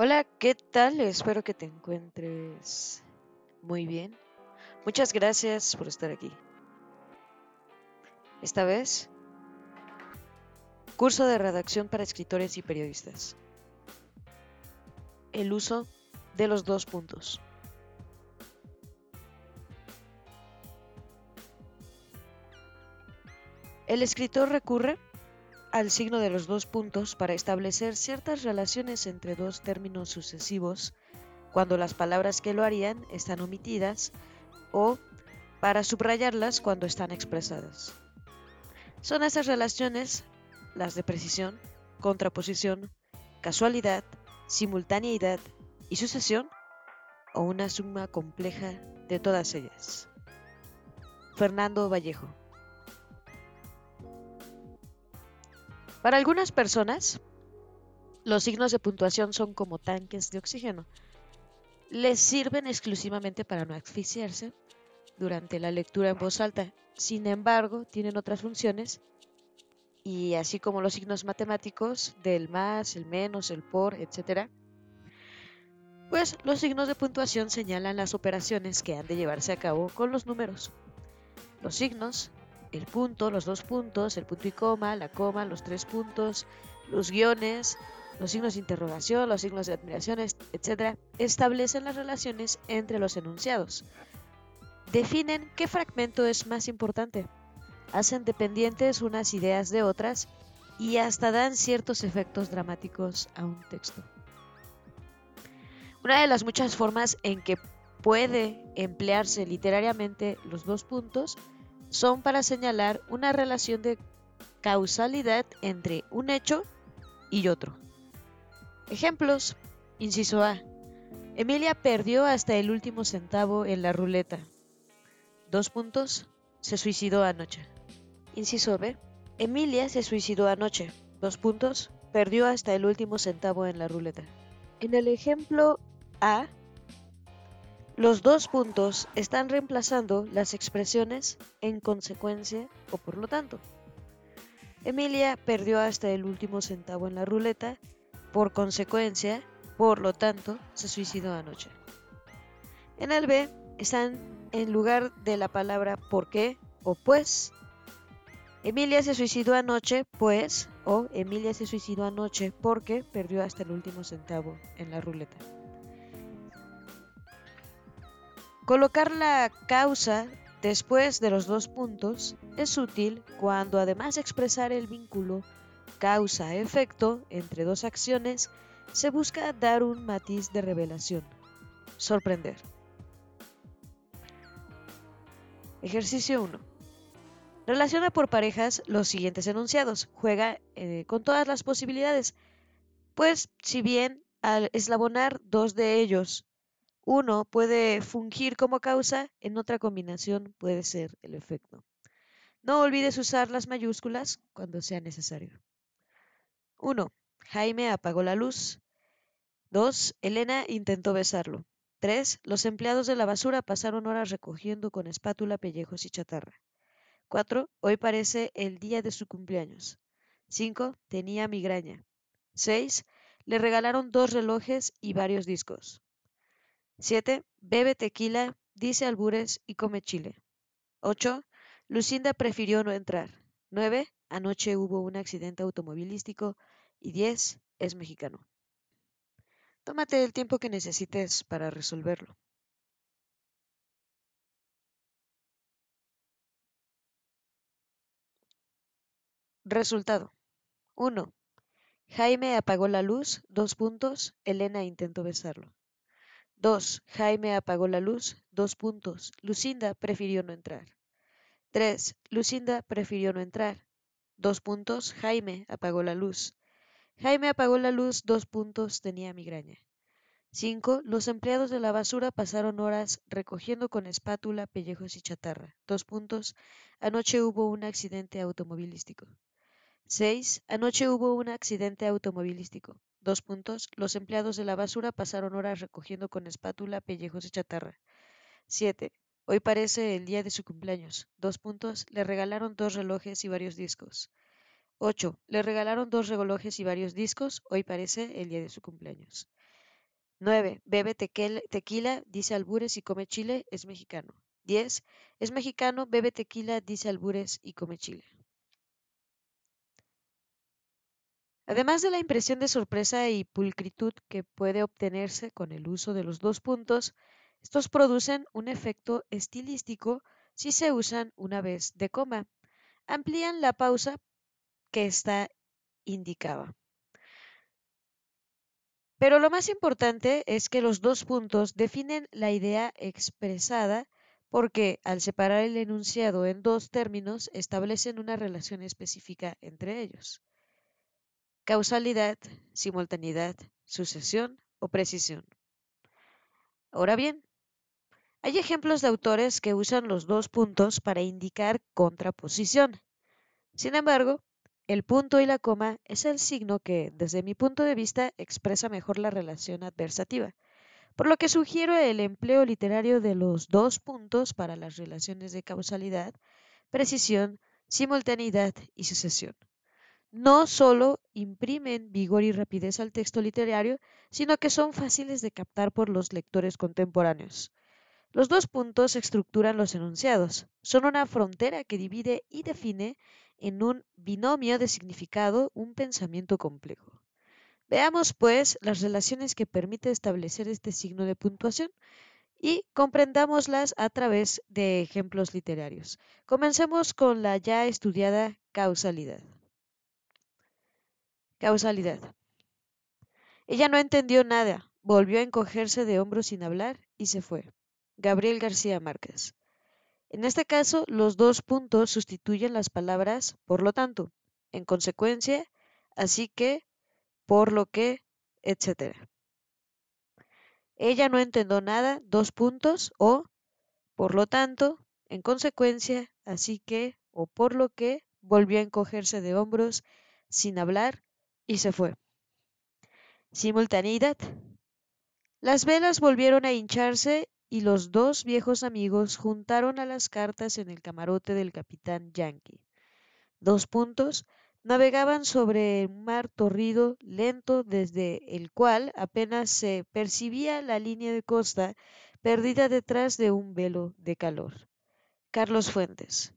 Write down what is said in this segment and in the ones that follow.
Hola, ¿qué tal? Espero que te encuentres muy bien. Muchas gracias por estar aquí. Esta vez, curso de redacción para escritores y periodistas. El uso de los dos puntos. El escritor recurre al signo de los dos puntos para establecer ciertas relaciones entre dos términos sucesivos cuando las palabras que lo harían están omitidas o para subrayarlas cuando están expresadas. Son esas relaciones las de precisión, contraposición, casualidad, simultaneidad y sucesión o una suma compleja de todas ellas. Fernando Vallejo Para algunas personas, los signos de puntuación son como tanques de oxígeno. Les sirven exclusivamente para no asfixiarse durante la lectura en voz alta. Sin embargo, tienen otras funciones y así como los signos matemáticos del más, el menos, el por, etc., pues los signos de puntuación señalan las operaciones que han de llevarse a cabo con los números. Los signos el punto, los dos puntos, el punto y coma, la coma, los tres puntos, los guiones, los signos de interrogación, los signos de admiración, etc., establecen las relaciones entre los enunciados. Definen qué fragmento es más importante, hacen dependientes unas ideas de otras y hasta dan ciertos efectos dramáticos a un texto. Una de las muchas formas en que puede emplearse literariamente los dos puntos son para señalar una relación de causalidad entre un hecho y otro. Ejemplos. Inciso A. Emilia perdió hasta el último centavo en la ruleta. Dos puntos. Se suicidó anoche. Inciso B. Emilia se suicidó anoche. Dos puntos. Perdió hasta el último centavo en la ruleta. En el ejemplo A, los dos puntos están reemplazando las expresiones en consecuencia o por lo tanto. Emilia perdió hasta el último centavo en la ruleta, por consecuencia, por lo tanto, se suicidó anoche. En el B están en lugar de la palabra por qué o pues. Emilia se suicidó anoche, pues, o Emilia se suicidó anoche porque perdió hasta el último centavo en la ruleta. Colocar la causa después de los dos puntos es útil cuando además de expresar el vínculo causa-efecto entre dos acciones, se busca dar un matiz de revelación. Sorprender. Ejercicio 1. Relaciona por parejas los siguientes enunciados. Juega eh, con todas las posibilidades. Pues si bien al eslabonar dos de ellos uno puede fungir como causa, en otra combinación puede ser el efecto. No olvides usar las mayúsculas cuando sea necesario. 1. Jaime apagó la luz. 2. Elena intentó besarlo. 3. Los empleados de la basura pasaron horas recogiendo con espátula pellejos y chatarra. 4. Hoy parece el día de su cumpleaños. 5. Tenía migraña. 6. Le regalaron dos relojes y varios discos. 7. Bebe tequila, dice albures y come chile. 8. Lucinda prefirió no entrar. 9. Anoche hubo un accidente automovilístico. Y 10. Es mexicano. Tómate el tiempo que necesites para resolverlo. Resultado. 1. Jaime apagó la luz. Dos puntos. Elena intentó besarlo. 2. Jaime apagó la luz. Dos puntos. Lucinda prefirió no entrar. 3. Lucinda prefirió no entrar. Dos puntos. Jaime apagó la luz. Jaime apagó la luz. Dos puntos. Tenía migraña. 5. Los empleados de la basura pasaron horas recogiendo con espátula, pellejos y chatarra. Dos puntos. Anoche hubo un accidente automovilístico. 6. Anoche hubo un accidente automovilístico. Dos puntos. Los empleados de la basura pasaron horas recogiendo con espátula pellejos de chatarra. 7. Hoy parece el día de su cumpleaños. Dos puntos. Le regalaron dos relojes y varios discos. 8. Le regalaron dos relojes y varios discos. Hoy parece el día de su cumpleaños. 9. Bebe tequila, dice albures y come chile, es mexicano. 10. Es mexicano, bebe tequila, dice albures y come chile. Además de la impresión de sorpresa y pulcritud que puede obtenerse con el uso de los dos puntos, estos producen un efecto estilístico si se usan una vez de coma. Amplían la pausa que está indicada. Pero lo más importante es que los dos puntos definen la idea expresada porque al separar el enunciado en dos términos establecen una relación específica entre ellos. Causalidad, simultaneidad, sucesión o precisión. Ahora bien, hay ejemplos de autores que usan los dos puntos para indicar contraposición. Sin embargo, el punto y la coma es el signo que, desde mi punto de vista, expresa mejor la relación adversativa, por lo que sugiero el empleo literario de los dos puntos para las relaciones de causalidad, precisión, simultaneidad y sucesión. No solo imprimen vigor y rapidez al texto literario, sino que son fáciles de captar por los lectores contemporáneos. Los dos puntos estructuran los enunciados. Son una frontera que divide y define en un binomio de significado un pensamiento complejo. Veamos, pues, las relaciones que permite establecer este signo de puntuación y comprendámoslas a través de ejemplos literarios. Comencemos con la ya estudiada causalidad. Causalidad. Ella no entendió nada, volvió a encogerse de hombros sin hablar y se fue. Gabriel García Márquez. En este caso, los dos puntos sustituyen las palabras por lo tanto, en consecuencia, así que, por lo que, etc. Ella no entendió nada, dos puntos, o, por lo tanto, en consecuencia, así que, o por lo que, volvió a encogerse de hombros, sin hablar, y se fue. Simultaneidad. Las velas volvieron a hincharse y los dos viejos amigos juntaron a las cartas en el camarote del capitán Yankee. Dos puntos navegaban sobre un mar torrido, lento, desde el cual apenas se percibía la línea de costa perdida detrás de un velo de calor. Carlos Fuentes.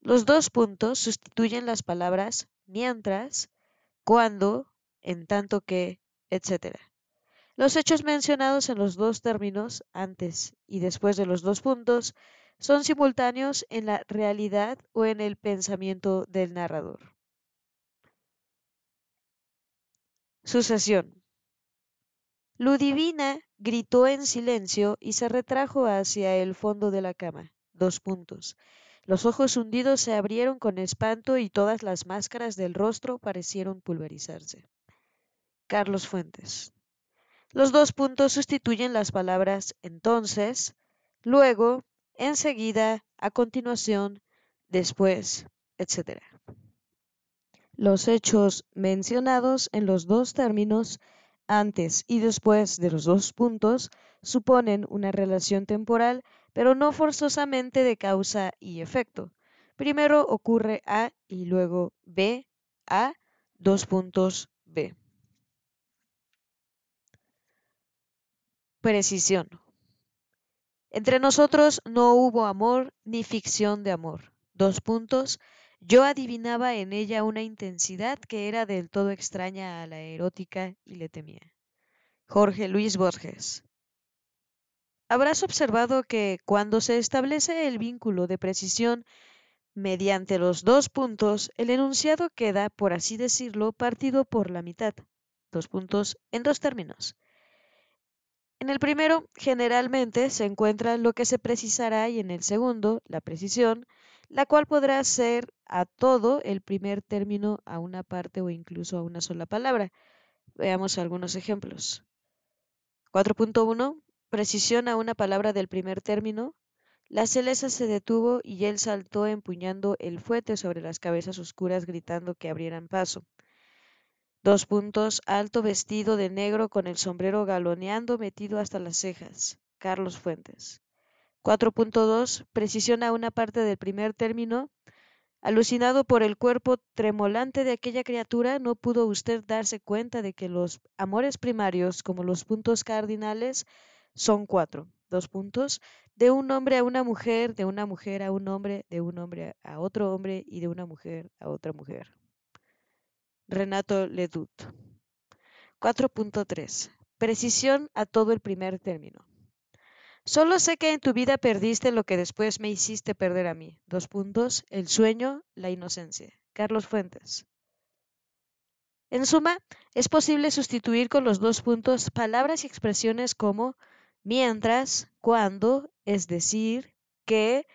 Los dos puntos sustituyen las palabras mientras, cuando, en tanto que, etc. Los hechos mencionados en los dos términos, antes y después de los dos puntos, son simultáneos en la realidad o en el pensamiento del narrador. Sucesión. Ludivina gritó en silencio y se retrajo hacia el fondo de la cama. Dos puntos. Los ojos hundidos se abrieron con espanto y todas las máscaras del rostro parecieron pulverizarse. Carlos Fuentes. Los dos puntos sustituyen las palabras entonces, luego, enseguida, a continuación, después, etc. Los hechos mencionados en los dos términos antes y después de los dos puntos suponen una relación temporal, pero no forzosamente de causa y efecto. Primero ocurre A y luego B, A, dos puntos B. Precisión. Entre nosotros no hubo amor ni ficción de amor. Dos puntos. Yo adivinaba en ella una intensidad que era del todo extraña a la erótica y le temía. Jorge Luis Borges. Habrás observado que cuando se establece el vínculo de precisión mediante los dos puntos, el enunciado queda, por así decirlo, partido por la mitad. Dos puntos en dos términos. En el primero, generalmente, se encuentra lo que se precisará y en el segundo, la precisión, la cual podrá ser a todo el primer término, a una parte o incluso a una sola palabra. Veamos algunos ejemplos. 4.1. Precisión a una palabra del primer término. La celesa se detuvo y él saltó empuñando el fuete sobre las cabezas oscuras gritando que abrieran paso. Dos puntos, alto vestido de negro con el sombrero galoneando metido hasta las cejas. Carlos Fuentes. 4.2. Precisión a una parte del primer término. Alucinado por el cuerpo tremolante de aquella criatura, no pudo usted darse cuenta de que los amores primarios, como los puntos cardinales, son cuatro. Dos puntos. De un hombre a una mujer, de una mujer a un hombre, de un hombre a otro hombre y de una mujer a otra mujer. Renato Ledoux. 4.3. Precisión a todo el primer término. Solo sé que en tu vida perdiste lo que después me hiciste perder a mí. Dos puntos. El sueño, la inocencia. Carlos Fuentes. En suma, es posible sustituir con los dos puntos palabras y expresiones como mientras, cuando, es decir, que,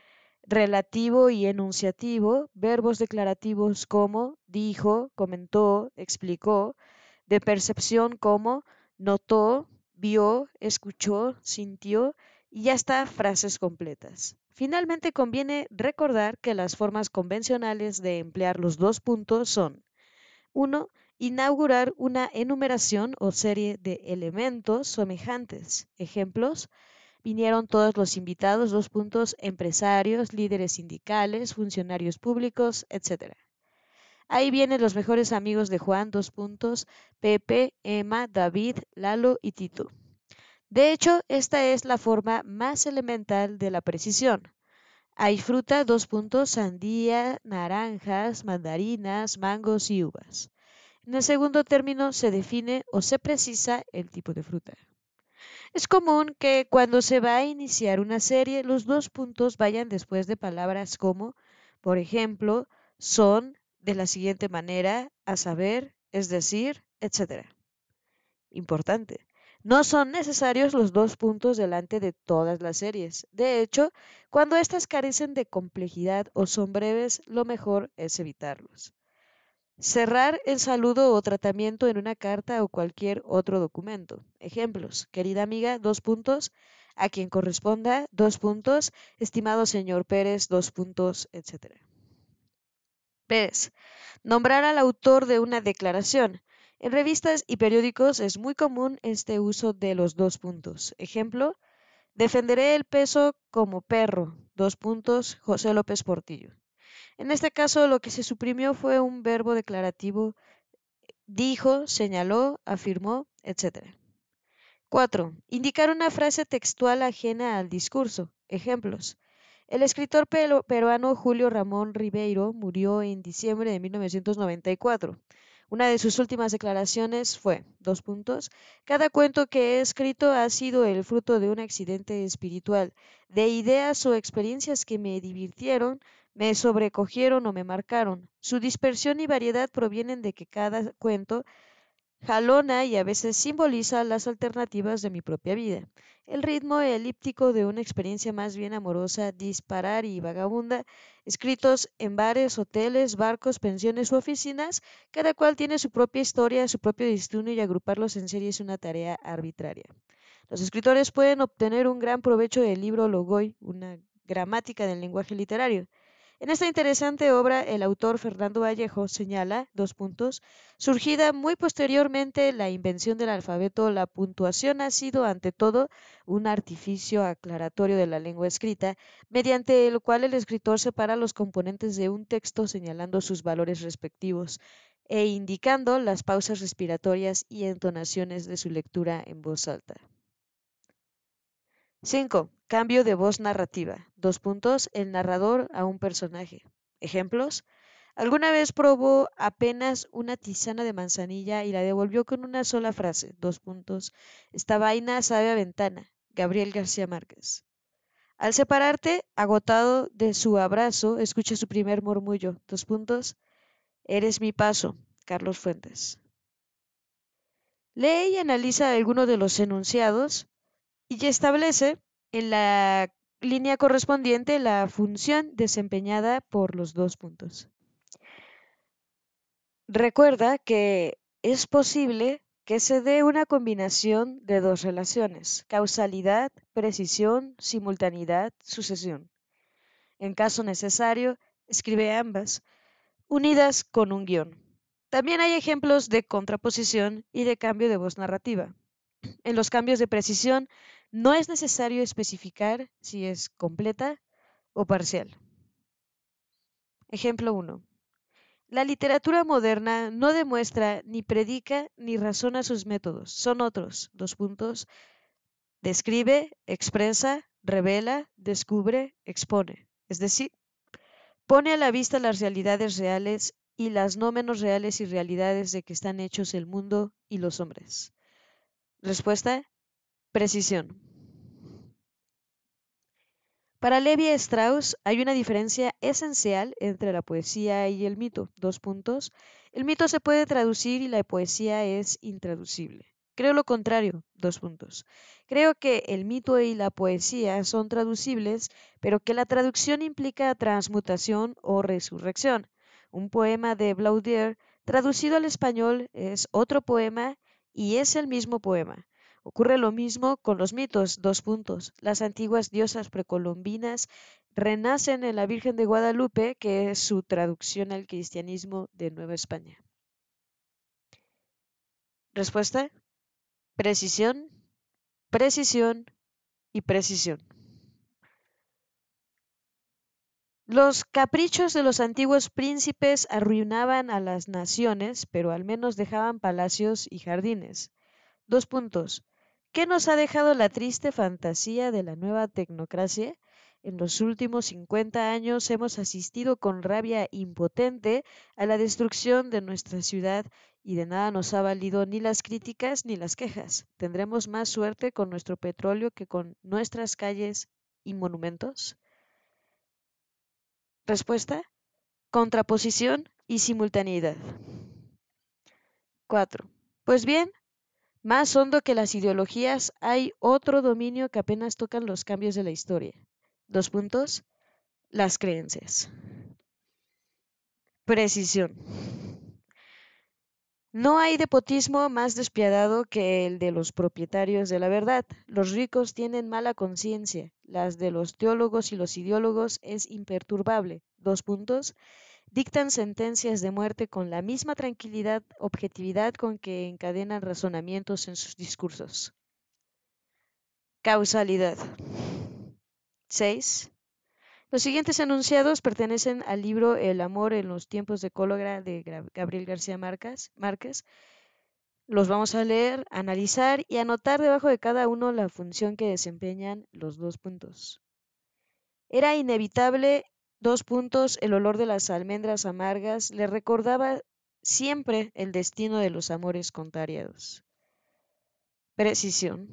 relativo y enunciativo, verbos declarativos como dijo, comentó, explicó, de percepción como notó, vio, escuchó, sintió y ya está frases completas. Finalmente conviene recordar que las formas convencionales de emplear los dos puntos son 1. Inaugurar una enumeración o serie de elementos semejantes. Ejemplos. Vinieron todos los invitados, dos puntos, empresarios, líderes sindicales, funcionarios públicos, etc. Ahí vienen los mejores amigos de Juan, dos puntos, Pepe, Emma, David, Lalo y Tito. De hecho, esta es la forma más elemental de la precisión. Hay fruta, dos puntos, sandía, naranjas, mandarinas, mangos y uvas. En el segundo término se define o se precisa el tipo de fruta. Es común que cuando se va a iniciar una serie los dos puntos vayan después de palabras como, por ejemplo, son, de la siguiente manera, a saber, es decir, etc. Importante. No son necesarios los dos puntos delante de todas las series. De hecho, cuando éstas carecen de complejidad o son breves, lo mejor es evitarlos. Cerrar el saludo o tratamiento en una carta o cualquier otro documento. Ejemplos. Querida amiga, dos puntos. A quien corresponda, dos puntos. Estimado señor Pérez, dos puntos, etc. Pérez. Nombrar al autor de una declaración. En revistas y periódicos es muy común este uso de los dos puntos. Ejemplo, defenderé el peso como perro. Dos puntos, José López Portillo. En este caso lo que se suprimió fue un verbo declarativo dijo, señaló, afirmó, etc. 4. Indicar una frase textual ajena al discurso. Ejemplos. El escritor peruano Julio Ramón Ribeiro murió en diciembre de 1994. Una de sus últimas declaraciones fue, dos puntos, cada cuento que he escrito ha sido el fruto de un accidente espiritual, de ideas o experiencias que me divirtieron, me sobrecogieron o me marcaron. Su dispersión y variedad provienen de que cada cuento jalona y a veces simboliza las alternativas de mi propia vida. El ritmo elíptico de una experiencia más bien amorosa, disparar y vagabunda, escritos en bares, hoteles, barcos, pensiones u oficinas, cada cual tiene su propia historia, su propio destino y agruparlos en serie es una tarea arbitraria. Los escritores pueden obtener un gran provecho del libro Logoi, una gramática del lenguaje literario. En esta interesante obra, el autor Fernando Vallejo señala, dos puntos, surgida muy posteriormente la invención del alfabeto, la puntuación ha sido ante todo un artificio aclaratorio de la lengua escrita, mediante el cual el escritor separa los componentes de un texto señalando sus valores respectivos e indicando las pausas respiratorias y entonaciones de su lectura en voz alta. 5. Cambio de voz narrativa. Dos puntos. El narrador a un personaje. Ejemplos. Alguna vez probó apenas una tisana de manzanilla y la devolvió con una sola frase. Dos puntos. Esta vaina sabe a ventana. Gabriel García Márquez. Al separarte, agotado de su abrazo, escucha su primer murmullo. Dos puntos. Eres mi paso. Carlos Fuentes. Lee y analiza alguno de los enunciados y establece en la línea correspondiente la función desempeñada por los dos puntos. Recuerda que es posible que se dé una combinación de dos relaciones, causalidad, precisión, simultaneidad, sucesión. En caso necesario, escribe ambas, unidas con un guion. También hay ejemplos de contraposición y de cambio de voz narrativa. En los cambios de precisión no es necesario especificar si es completa o parcial. Ejemplo 1. La literatura moderna no demuestra, ni predica, ni razona sus métodos. Son otros. Dos puntos. Describe, expresa, revela, descubre, expone. Es decir, pone a la vista las realidades reales y las no menos reales y realidades de que están hechos el mundo y los hombres. Respuesta, precisión. Para Levi Strauss hay una diferencia esencial entre la poesía y el mito. Dos puntos. El mito se puede traducir y la poesía es intraducible. Creo lo contrario. Dos puntos. Creo que el mito y la poesía son traducibles, pero que la traducción implica transmutación o resurrección. Un poema de Blaudier traducido al español es otro poema y es el mismo poema. Ocurre lo mismo con los mitos, dos puntos. Las antiguas diosas precolombinas renacen en la Virgen de Guadalupe, que es su traducción al cristianismo de Nueva España. Respuesta. Precisión, precisión y precisión. Los caprichos de los antiguos príncipes arruinaban a las naciones, pero al menos dejaban palacios y jardines. Dos puntos. ¿Qué nos ha dejado la triste fantasía de la nueva tecnocracia? En los últimos 50 años hemos asistido con rabia impotente a la destrucción de nuestra ciudad y de nada nos ha valido ni las críticas ni las quejas. ¿Tendremos más suerte con nuestro petróleo que con nuestras calles y monumentos? Respuesta. Contraposición y simultaneidad. 4. Pues bien, más hondo que las ideologías, hay otro dominio que apenas tocan los cambios de la historia. Dos puntos. Las creencias. Precisión. No hay depotismo más despiadado que el de los propietarios de la verdad. Los ricos tienen mala conciencia. Las de los teólogos y los ideólogos es imperturbable. Dos puntos dictan sentencias de muerte con la misma tranquilidad, objetividad con que encadenan razonamientos en sus discursos. Causalidad. 6. Los siguientes enunciados pertenecen al libro El amor en los tiempos de cólera de Gabriel García Márquez. Los vamos a leer, analizar y anotar debajo de cada uno la función que desempeñan los dos puntos. Era inevitable Dos puntos, el olor de las almendras amargas le recordaba siempre el destino de los amores contrariados. Precisión.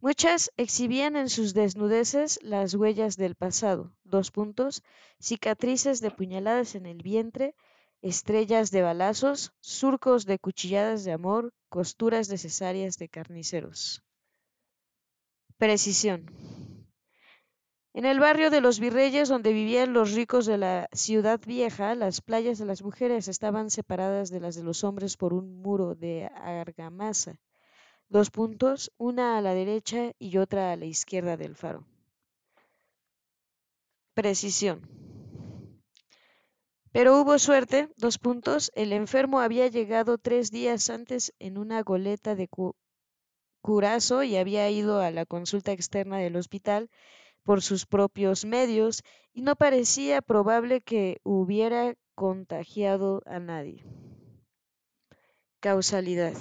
Muchas exhibían en sus desnudeces las huellas del pasado. Dos puntos, cicatrices de puñaladas en el vientre, estrellas de balazos, surcos de cuchilladas de amor, costuras necesarias de carniceros. Precisión. En el barrio de los Virreyes, donde vivían los ricos de la ciudad vieja, las playas de las mujeres estaban separadas de las de los hombres por un muro de argamasa. Dos puntos, una a la derecha y otra a la izquierda del faro. Precisión. Pero hubo suerte, dos puntos, el enfermo había llegado tres días antes en una goleta de curazo y había ido a la consulta externa del hospital por sus propios medios y no parecía probable que hubiera contagiado a nadie. Causalidad.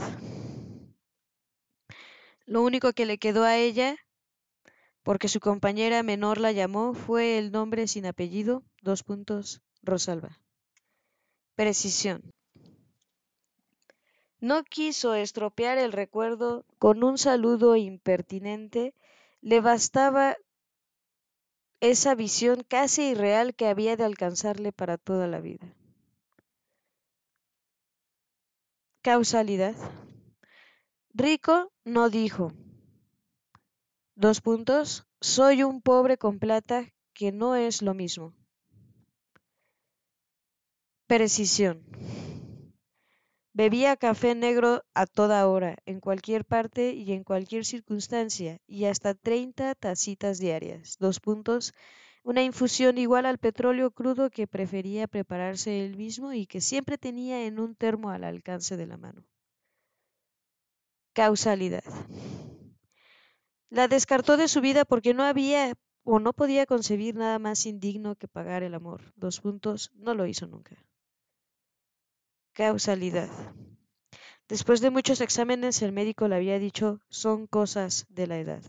Lo único que le quedó a ella, porque su compañera menor la llamó, fue el nombre sin apellido, dos puntos, Rosalba. Precisión. No quiso estropear el recuerdo con un saludo impertinente, le bastaba esa visión casi irreal que había de alcanzarle para toda la vida. Causalidad. Rico no dijo. Dos puntos. Soy un pobre con plata que no es lo mismo. Precisión. Bebía café negro a toda hora, en cualquier parte y en cualquier circunstancia, y hasta 30 tacitas diarias. Dos puntos. Una infusión igual al petróleo crudo que prefería prepararse él mismo y que siempre tenía en un termo al alcance de la mano. Causalidad. La descartó de su vida porque no había o no podía concebir nada más indigno que pagar el amor. Dos puntos, no lo hizo nunca. Causalidad. Después de muchos exámenes, el médico le había dicho, son cosas de la edad.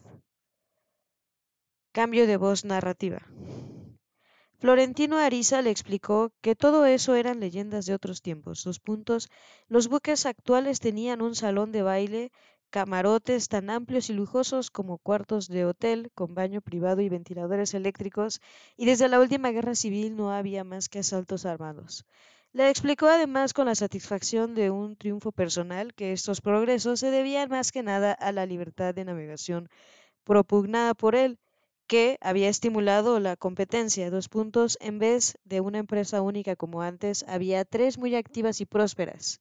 Cambio de voz narrativa. Florentino Ariza le explicó que todo eso eran leyendas de otros tiempos. Dos puntos. Los buques actuales tenían un salón de baile, camarotes tan amplios y lujosos como cuartos de hotel, con baño privado y ventiladores eléctricos, y desde la última guerra civil no había más que asaltos armados. Le explicó además con la satisfacción de un triunfo personal que estos progresos se debían más que nada a la libertad de navegación propugnada por él que había estimulado la competencia. Dos puntos, en vez de una empresa única como antes, había tres muy activas y prósperas.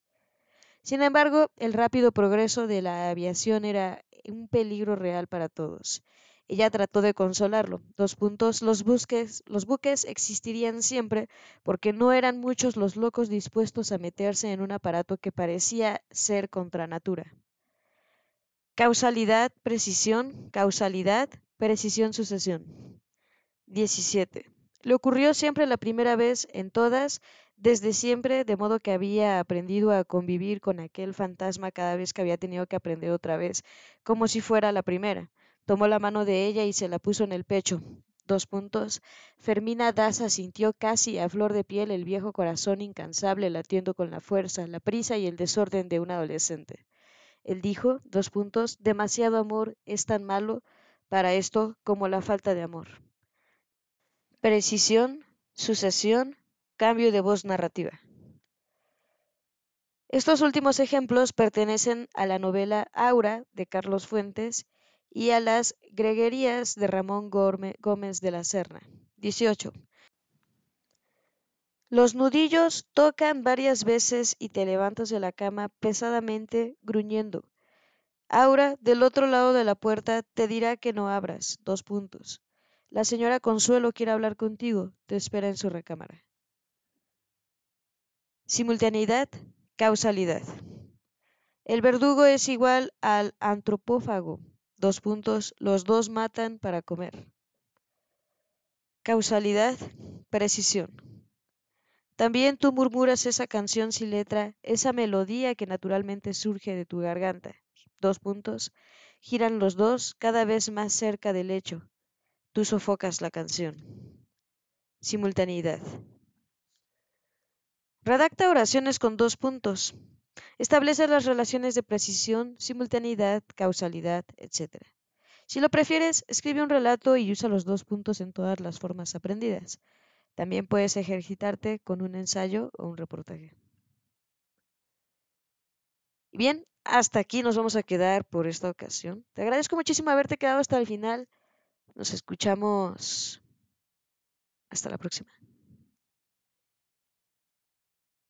Sin embargo, el rápido progreso de la aviación era un peligro real para todos. Ella trató de consolarlo. Dos puntos, los, buques existirían siempre porque no eran muchos los locos dispuestos a meterse en un aparato que parecía ser contra natura. Causalidad, precisión, causalidad, Precisión sucesión. 17. Le ocurrió siempre la primera vez en todas, desde siempre, de modo que había aprendido a convivir con aquel fantasma cada vez que había tenido que aprender otra vez, como si fuera la primera. Tomó la mano de ella y se la puso en el pecho. Dos puntos. Fermina Daza sintió casi a flor de piel el viejo corazón incansable latiendo con la fuerza, la prisa y el desorden de un adolescente. Él dijo, dos puntos, demasiado amor es tan malo, para esto como la falta de amor. Precisión, sucesión, cambio de voz narrativa. Estos últimos ejemplos pertenecen a la novela Aura de Carlos Fuentes y a las Greguerías de Ramón Gómez de la Serna. 18. Los nudillos tocan varias veces y te levantas de la cama pesadamente gruñendo. Aura, del otro lado de la puerta, te dirá que no abras. Dos puntos. La señora Consuelo quiere hablar contigo. Te espera en su recámara. Simultaneidad, causalidad. El verdugo es igual al antropófago. Dos puntos. Los dos matan para comer. Causalidad, precisión. También tú murmuras esa canción sin letra, esa melodía que naturalmente surge de tu garganta dos puntos, giran los dos cada vez más cerca del hecho. Tú sofocas la canción. Simultaneidad. Redacta oraciones con dos puntos. Establece las relaciones de precisión, simultaneidad, causalidad, etc. Si lo prefieres, escribe un relato y usa los dos puntos en todas las formas aprendidas. También puedes ejercitarte con un ensayo o un reportaje. Bien, hasta aquí nos vamos a quedar por esta ocasión. Te agradezco muchísimo haberte quedado hasta el final. Nos escuchamos. Hasta la próxima.